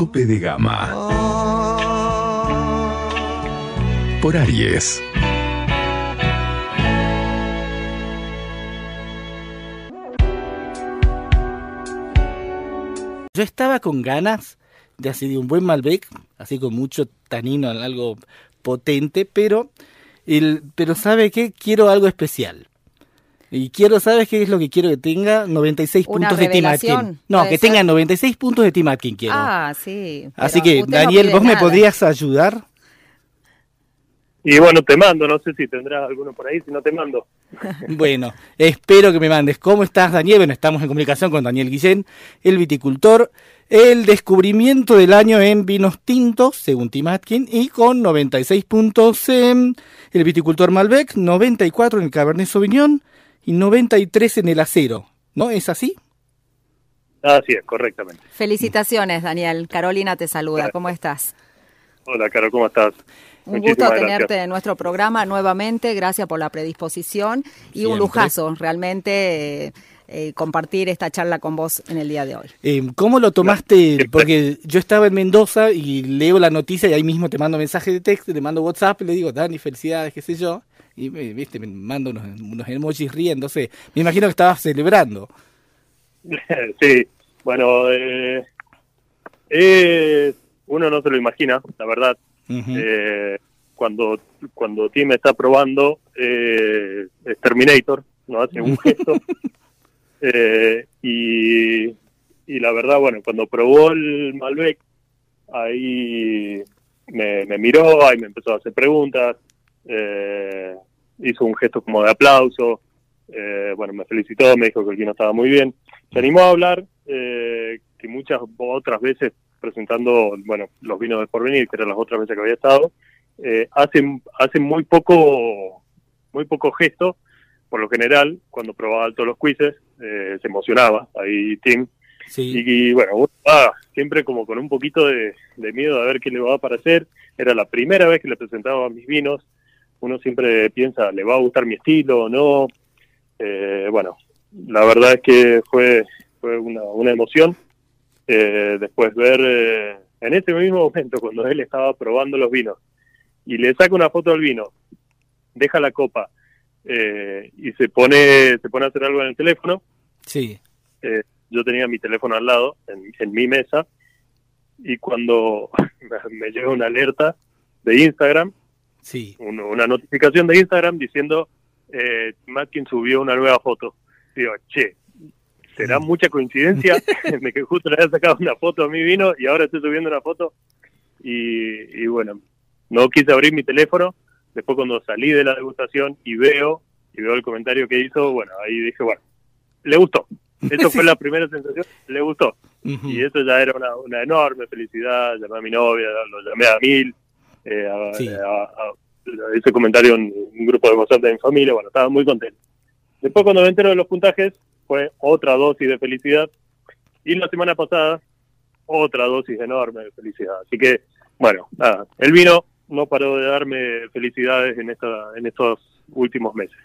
Tope de Gama por Aries. Yo estaba con ganas de así de un buen Malbec, así con mucho tanino, algo potente, pero el, pero sabe qué quiero algo especial. Y quiero, ¿sabes qué es lo que quiero que tenga? 96 Una puntos de Tim Atkin. No, que ser. tenga 96 puntos de Tim Atkin quiero. Ah, sí. Así que, no Daniel, ¿vos me podrías ayudar? Y bueno, te mando, no sé si tendrás alguno por ahí, si no te mando. Bueno, espero que me mandes. ¿Cómo estás, Daniel? Bueno, estamos en comunicación con Daniel Guillén, el viticultor, el descubrimiento del año en vinos tintos, según Tim Atkin, y con 96 puntos en el viticultor Malbec, 94 en el Cabernet Sauvignon y 93 en el acero. ¿No? ¿Es así? Así es, correctamente. Felicitaciones, Daniel. Carolina te saluda. ¿Cómo estás? Hola, Caro, ¿cómo estás? Un gusto tenerte gracias. en nuestro programa nuevamente. Gracias por la predisposición y un lujazo realmente eh, eh, compartir esta charla con vos en el día de hoy. Eh, ¿Cómo lo tomaste? Porque yo estaba en Mendoza y leo la noticia y ahí mismo te mando mensaje de texto, te mando WhatsApp y le digo, Dani, felicidades, qué sé yo. Y me, viste, me mando unos, unos emojis riéndose. Me imagino que estabas celebrando. sí, bueno, eh, eh, uno no se lo imagina, la verdad. Ujú. Eh, cuando cuando Tim está probando, eh, es Terminator, no hace un gesto. Eh, y, y la verdad, bueno, cuando probó el Malbec, ahí me, me miró, ahí me empezó a hacer preguntas, eh, hizo un gesto como de aplauso, eh, bueno, me felicitó, me dijo que el vino estaba muy bien. Se animó a hablar, eh, que muchas otras veces presentando, bueno, los vinos de Porvenir, que eran las otras veces que había estado, eh, hacen, hacen muy poco, muy poco gesto, por lo general, cuando probaba todos los quizzes, eh, se emocionaba, ahí Tim, Sí. y, bueno, uno va siempre como con un poquito de, de miedo a ver qué le va a parecer. Era la primera vez que le presentaba mis vinos. Uno siempre piensa, ¿le va a gustar mi estilo o no? Eh, bueno, la verdad es que fue, fue una, una emoción. Eh, después ver eh, en ese mismo momento, cuando él estaba probando los vinos, y le saca una foto del vino, deja la copa eh, y se pone, se pone a hacer algo en el teléfono, Sí. eh, yo tenía mi teléfono al lado, en, en mi mesa, y cuando me, me llega una alerta de Instagram, Sí. un- una notificación de Instagram diciendo, eh, Matkin subió una nueva foto. Digo, che, ¿será mucha coincidencia de que justo le había sacado una foto a mi vino y ahora estoy subiendo una foto? Y, y bueno, no quise abrir mi teléfono. Después cuando salí de la degustación y veo, y veo el comentario que hizo, bueno, ahí dije, bueno, le gustó. Eso fue la primera sensación, le gustó. Y eso ya era una, una enorme felicidad. Llamé a mi novia, lo llamé a Mil, eh, a, Sí. a- a- ese comentario en un grupo de WhatsApp de mi familia. Bueno, estaba muy contento. Después, cuando me entero de los puntajes, fue otra dosis de felicidad. Y la semana pasada, otra dosis enorme de felicidad. Así que, bueno, nada, el vino no paró de darme felicidades en, esta, en estos últimos meses.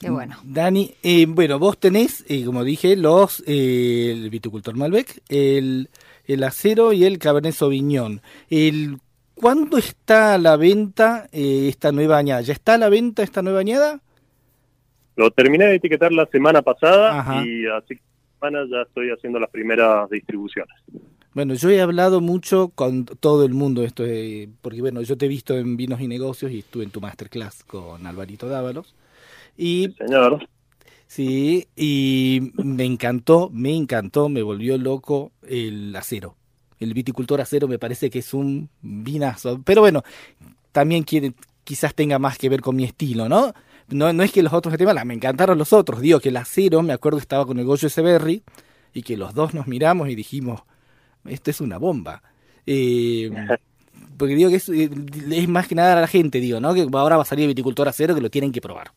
Qué bueno. Dani, eh, bueno, vos tenés, eh, como dije, los eh, el viticultor Malbec, el, el acero y el Cabernet Sauvignon. El, ¿Cuándo está a la venta eh, esta nueva añada? ¿Ya está a la venta esta nueva añada? Lo terminé de etiquetar la semana pasada Ajá. y así que semana ya estoy haciendo las primeras distribuciones. Bueno, yo he hablado mucho con todo el mundo esto, de- porque bueno, yo te he visto en Vinos y Negocios y estuve en tu masterclass con Alvarito Dávalos. Y Señor, Sí, y me encantó, me encantó, me volvió loco el acero. El viticultor acero me parece que es un vinazo. Pero bueno, también quiere, quizás tenga más que ver con mi estilo, ¿no? No, no es que los otros malos, me encantaron los otros. Digo que el acero, me acuerdo que estaba con el Goyo Echeverry y que los dos nos miramos y dijimos, esto es una bomba. Eh, porque digo que es, eh, es más que nada a la gente, digo, ¿no? Que ahora va a salir viticultor a cero que lo tienen que probar.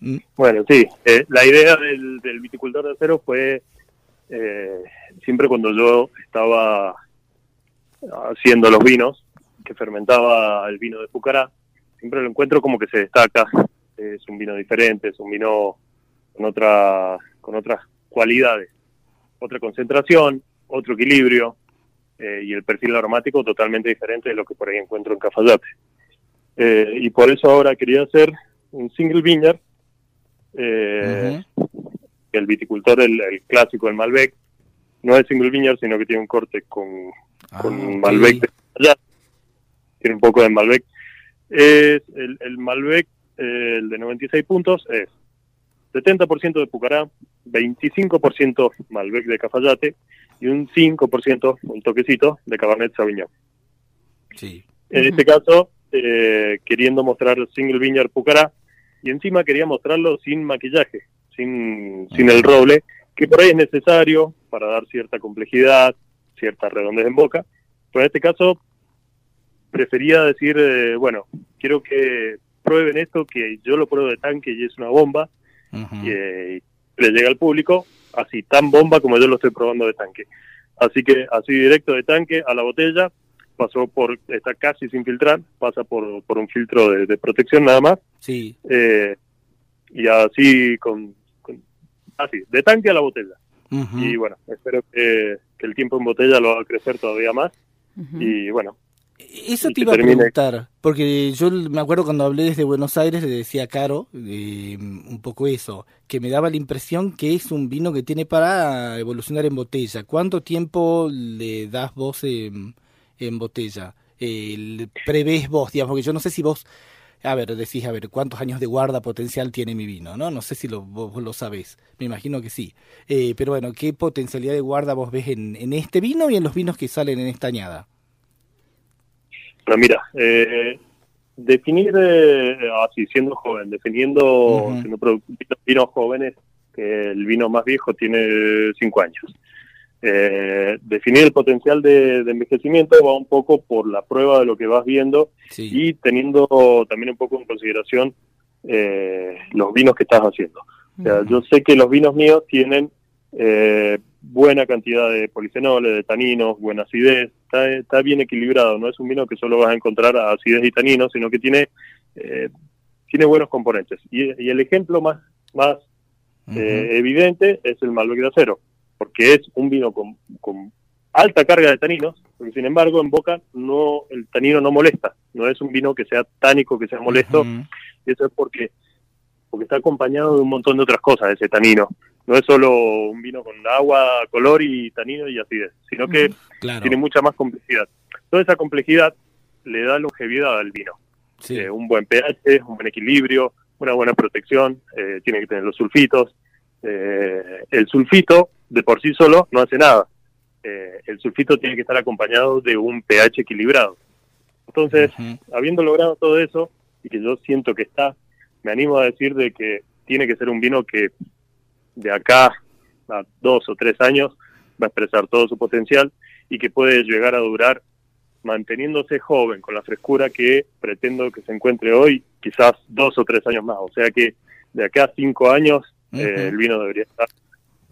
Mm, Bueno, sí, eh, la idea del, del viticultor de acero fue eh, siempre cuando yo estaba haciendo los vinos, que fermentaba el vino de Pucará, siempre lo encuentro como que se destaca, es un vino diferente, es un vino con otra, con otras cualidades, otra concentración, otro equilibrio eh, y el perfil aromático totalmente diferente de lo que por ahí encuentro en Cafayate. Eh, y por eso ahora quería hacer un single vineyard eh, el viticultor, el, el clásico, el Malbec, no es single vineyard, sino que tiene un corte con, con Ah, ok. Malbec de allá. Tiene un poco de Malbec. Es el, el Malbec, eh, el de 96 puntos, es 70% de Pucará, 25% Malbec de Cafayate y un 5%, un toquecito, de Cabernet Sauvignon. Sí. En este caso, eh, queriendo mostrar Single Vineyard Pucará, y encima quería mostrarlo sin maquillaje, sin, sin el roble, que por ahí es necesario para dar cierta complejidad, cierta redondez en boca. Pero en este caso, prefería decir, eh, bueno, quiero que prueben esto, que yo lo pruebo de tanque y es una bomba, Ujú. y, eh, le llega al público así tan bomba como yo lo estoy probando de tanque. Así que así directo de tanque a la botella, pasó por, está casi sin filtrar, pasa por, por un filtro de, de protección nada más, Sí. eh, y así con- así, de tanque a la botella. Ujú. Y bueno, espero que, que el tiempo en botella lo haga crecer todavía más. Ujú. Y bueno, Eso te que iba a preguntar, porque yo me acuerdo cuando hablé desde Buenos Aires, le decía a Caro eh, un poco eso, que me daba la impresión que es un vino que tiene para evolucionar en botella. ¿Cuánto tiempo le das vos en, en botella? Eh, ¿Prevés vos, digamos? Porque yo no sé si vos, a ver, decís, a ver, ¿cuántos años de guarda potencial tiene mi vino? No no sé si lo, vos, lo sabés, me imagino que sí. Eh, pero bueno, ¿qué potencialidad de guarda vos ves en, en este vino y en los vinos que salen en esta añada? Pero mira, eh, definir eh, así, siendo joven, definiendo, siendo vinos jóvenes, que el vino más viejo tiene cinco años. Eh, definir el potencial de, de envejecimiento va un poco por la prueba de lo que vas viendo Sí. y teniendo también un poco en consideración eh, los vinos que estás haciendo. O sea, yo sé que los vinos míos tienen eh, buena cantidad de polifenoles, de taninos, buena acidez, está, está bien equilibrado, no es un vino que solo vas a encontrar acidez y taninos, sino que tiene, eh, tiene buenos componentes. Y, y el ejemplo más, más eh, evidente es el Malbec de acero, porque es un vino con, con alta carga de taninos, pero sin embargo en boca no el tanino no molesta, no es un vino que sea tánico, que sea molesto, y eso es porque porque está acompañado de un montón de otras cosas ese tanino. No es solo un vino con agua, color y tanino y acidez, sino que Claro. tiene mucha más complejidad. Toda esa complejidad le da longevidad al vino. Sí. Eh, un buen pH, un buen equilibrio, una buena protección, eh, tiene que tener los sulfitos. Eh, el sulfito de por sí solo no hace nada. Eh, el sulfito tiene que estar acompañado de un pH equilibrado. Entonces, habiendo logrado todo eso, y que yo siento que está, me animo a decir de que tiene que ser un vino que de acá a dos o tres años va a expresar todo su potencial y que puede llegar a durar manteniéndose joven con la frescura que pretendo que se encuentre hoy, quizás dos o tres años más. O sea que de acá a cinco años eh, el vino debería estar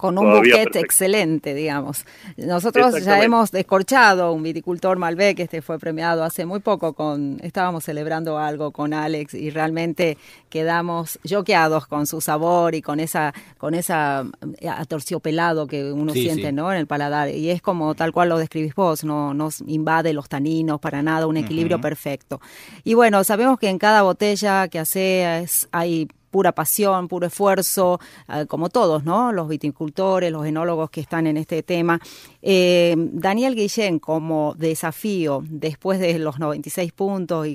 con un Todavía buquete perfecto. excelente, digamos. Nosotros ya hemos descorchado un viticultor Malbec, este fue premiado hace muy poco con, estábamos celebrando algo con Alex y realmente quedamos choqueados con su sabor y con esa, con esa eh, atorciopelado que uno Sí, siente, sí. ¿no? En el paladar. Y es como tal cual lo describís vos, no nos invade los taninos para nada, un equilibrio perfecto. Y bueno, sabemos que en cada botella que haces hay pura pasión, puro esfuerzo, eh, como todos, ¿no? Los viticultores, los enólogos que están en este tema. Eh, Daniel Guillén, como desafío, después de los 96 puntos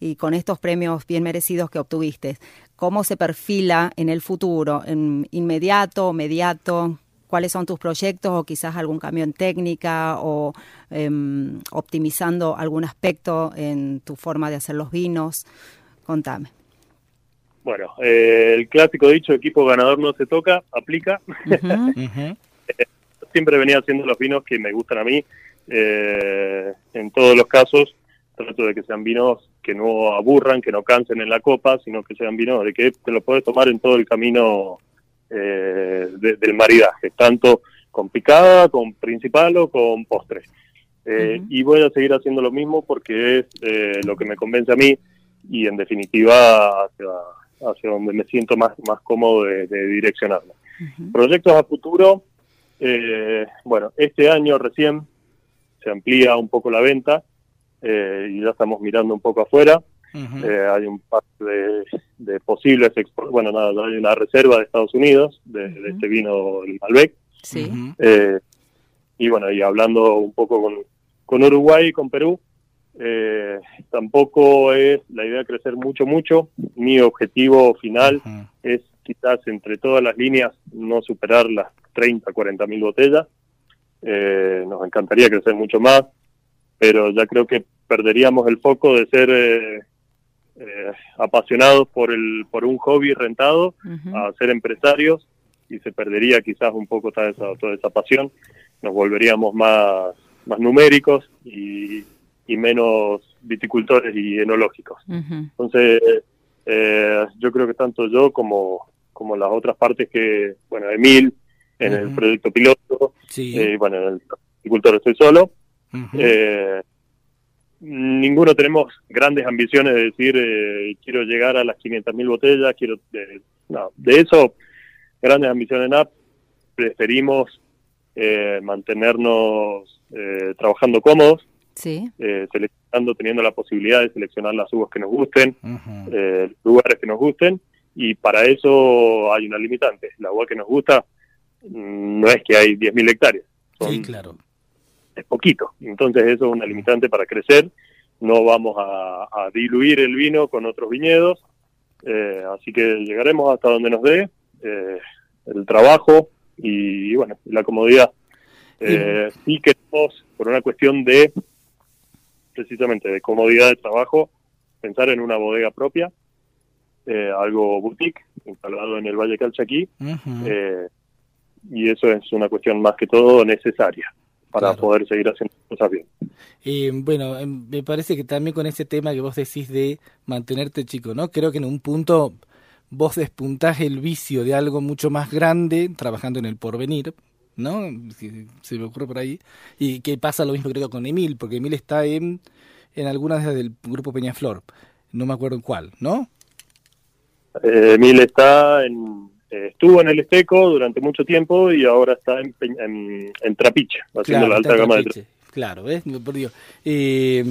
y, con estos premios bien merecidos que obtuviste, ¿cómo se perfila en el futuro? ¿En inmediato, mediato? ¿Cuáles son tus proyectos o quizás algún cambio en técnica o em, optimizando algún aspecto en tu forma de hacer los vinos? Contame. Bueno, eh, el clásico dicho, equipo ganador no se toca, aplica. Ujú. Ujú. siempre venía haciendo los vinos que me gustan a mí. Eh, en todos los casos, trato de que sean vinos que no aburran, que no cansen en la copa, sino que sean vinos de que te lo puedes tomar en todo el camino eh, de- del maridaje, tanto con picada, con principal o con postre. Eh, Ujú. Y voy a seguir haciendo lo mismo porque es eh, lo que me convence a mí y en definitiva hacia, hacia donde me siento más, más cómodo de, de direccionarme. Proyectos a futuro, eh, bueno, este año recién se amplía un poco la venta eh, y ya estamos mirando un poco afuera. Eh, hay un par de, de posibles, export- bueno, nada, hay una reserva de Estados Unidos de, este vino, el Malbec. Sí. Eh, y bueno, y hablando un poco con, con Uruguay y con Perú, eh, tampoco es la idea de crecer mucho, mucho. Mi objetivo final es quizás entre todas las líneas no superar las 30, 40 mil botellas. Eh, nos encantaría crecer mucho más, pero ya creo que perderíamos el foco de ser eh, eh, apasionados por, el, por un hobby rentado a ser empresarios y se perdería quizás un poco toda esa, toda esa pasión. Nos volveríamos más, más numéricos y, y menos viticultores y enológicos. Entonces, eh, yo creo que tanto yo como, como las otras partes que, bueno, Emil, en el proyecto piloto, Sí. eh, bueno, en el viticultor estoy solo, Ujú. eh, ninguno tenemos grandes ambiciones de decir eh, quiero llegar a las 500.000 botellas, quiero no, de eso grandes ambiciones no, preferimos eh, mantenernos eh, trabajando cómodos, Sí. eh, seleccionando, teniendo la posibilidad de seleccionar las uvas que nos gusten, eh, lugares que nos gusten y para eso hay una limitante. La uva que nos gusta mm, no es que hay 10.000 hectáreas, son Sí, claro. es poquito. Entonces eso es una limitante para crecer. No vamos a, a diluir el vino con otros viñedos. Eh, así que llegaremos hasta donde nos dé eh, el trabajo y, y, bueno, la comodidad. Eh, sí queremos, por una cuestión de, precisamente, de comodidad de trabajo, pensar en una bodega propia, eh, algo boutique, instalado en el Valle Calchaquí, Ujú. eh, y eso es una cuestión más que todo necesaria para Claro. poder seguir haciendo cosas bien. Eh, bueno, em, me parece que también con ese tema que vos decís de mantenerte chico, ¿no? Creo que en un punto vos despuntás el vicio de algo mucho más grande trabajando en el porvenir, ¿no? Si- Se me ocurre por ahí. Y que pasa lo mismo creo con Emil, porque Emil está en, en algunas del grupo Peñaflor, no me acuerdo en cuál, ¿no? Eh, Emil está en, eh, estuvo en el Esteco durante mucho tiempo y ahora está en, en, en Trapiche, haciendo la está alta gama de Trapiche. Claro, ¿ves? Por Dios. Eh,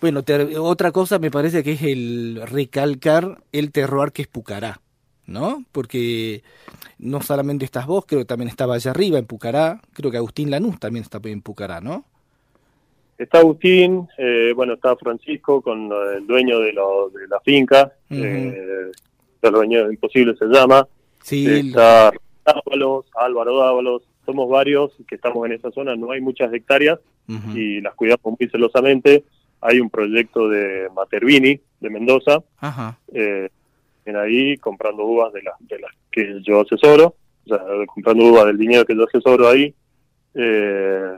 bueno, otra cosa me parece que es el recalcar el terroir que es Pucará, ¿no? Porque no solamente estás vos, creo que también estaba allá arriba en Pucará, creo que Agustín Lanús también está en Pucará, ¿no? Está Agustín, eh, bueno, está Francisco con eh, el dueño de, lo- de la finca, eh, el dueño de Imposible se llama, Sí, está Dávalos, Álvaro Dávalos, somos varios que estamos en esa zona, no hay muchas hectáreas y las cuidamos muy celosamente. Hay un proyecto de Matervini de Mendoza, Ajá, eh, ahí comprando uvas de las de las que yo asesoro, o sea, comprando uvas del viñedo que yo asesoro ahí, eh,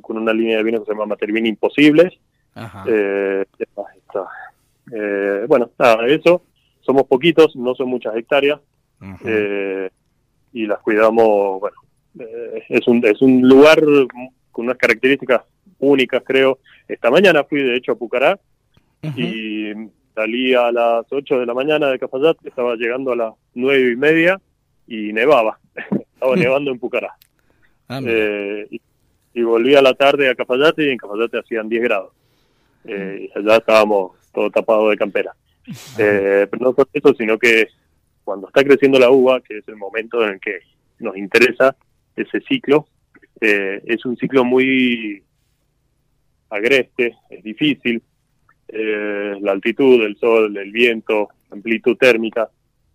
con una línea de vino que se llama Matervini Imposibles. ajá. Eh, ¿qué más está? Eh, bueno, nada, eso. Somos poquitos, no son muchas hectáreas, eh, y las cuidamos, bueno, eh, es, un, es un lugar con unas características únicas, creo. Esta mañana fui, de hecho, a Pucará, y salí a las 8 de la mañana de Cafayate, estaba llegando a las nueve y media y nevaba, estaba nevando en Pucará. Ah. Eh, y, y volví a la tarde a Cafayate y en Cafayate hacían 10 grados. Eh, y allá estábamos todo tapado de campera. Eh, pero no solo eso, sino que cuando está creciendo la uva, que es el momento en el que nos interesa ese ciclo, eh, es un ciclo muy agreste, es difícil, eh, la altitud del sol, el viento, amplitud térmica,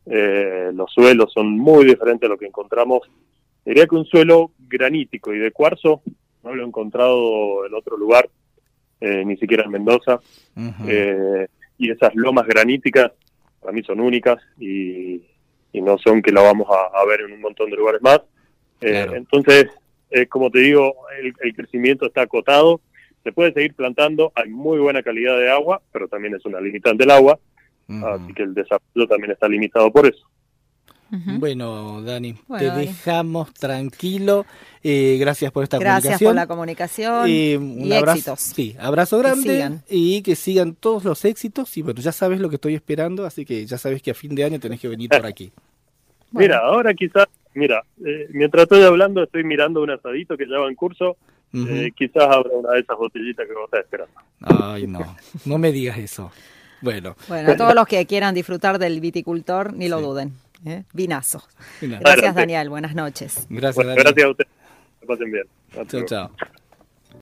eh, los suelos son muy diferentes a lo que encontramos. Diría que un suelo granítico y de cuarzo no lo he encontrado en otro lugar, eh, ni siquiera en Mendoza. Eh, y esas lomas graníticas para mí son únicas y, y no son que la vamos a, a ver en un montón de lugares más. Claro. Entonces, como te digo, el, el crecimiento está acotado. Se puede seguir plantando, hay muy buena calidad de agua, pero también es una limitante el agua, así que el desarrollo también está limitado por eso. Bueno, Dani, Bueno, te Dani. dejamos tranquilo. Eh, gracias por esta Gracias comunicación. por la comunicación Eh, un y abrazo, éxitos. Sí, abrazo grande sigan. y que sigan todos los éxitos. Y bueno, ya sabes lo que estoy esperando, así que ya sabes que a fin de año tenés que venir por aquí. Bueno. Mira, ahora quizás, mira, eh, mientras estoy hablando estoy mirando un asadito que ya va en curso, Ujú. eh, quizás abra una de esas botellitas que vos estás esperando. Ay, no, no me digas eso. Bueno, Bueno, a todos los que quieran disfrutar del viticultor, ni lo Sí. duden. ¿eh? Vinazo. Gracias. Daniel. Buenas noches. gracias, Bueno, Dani. gracias a ustedes. Que pasen bien. Hasta Chao, luego. chao.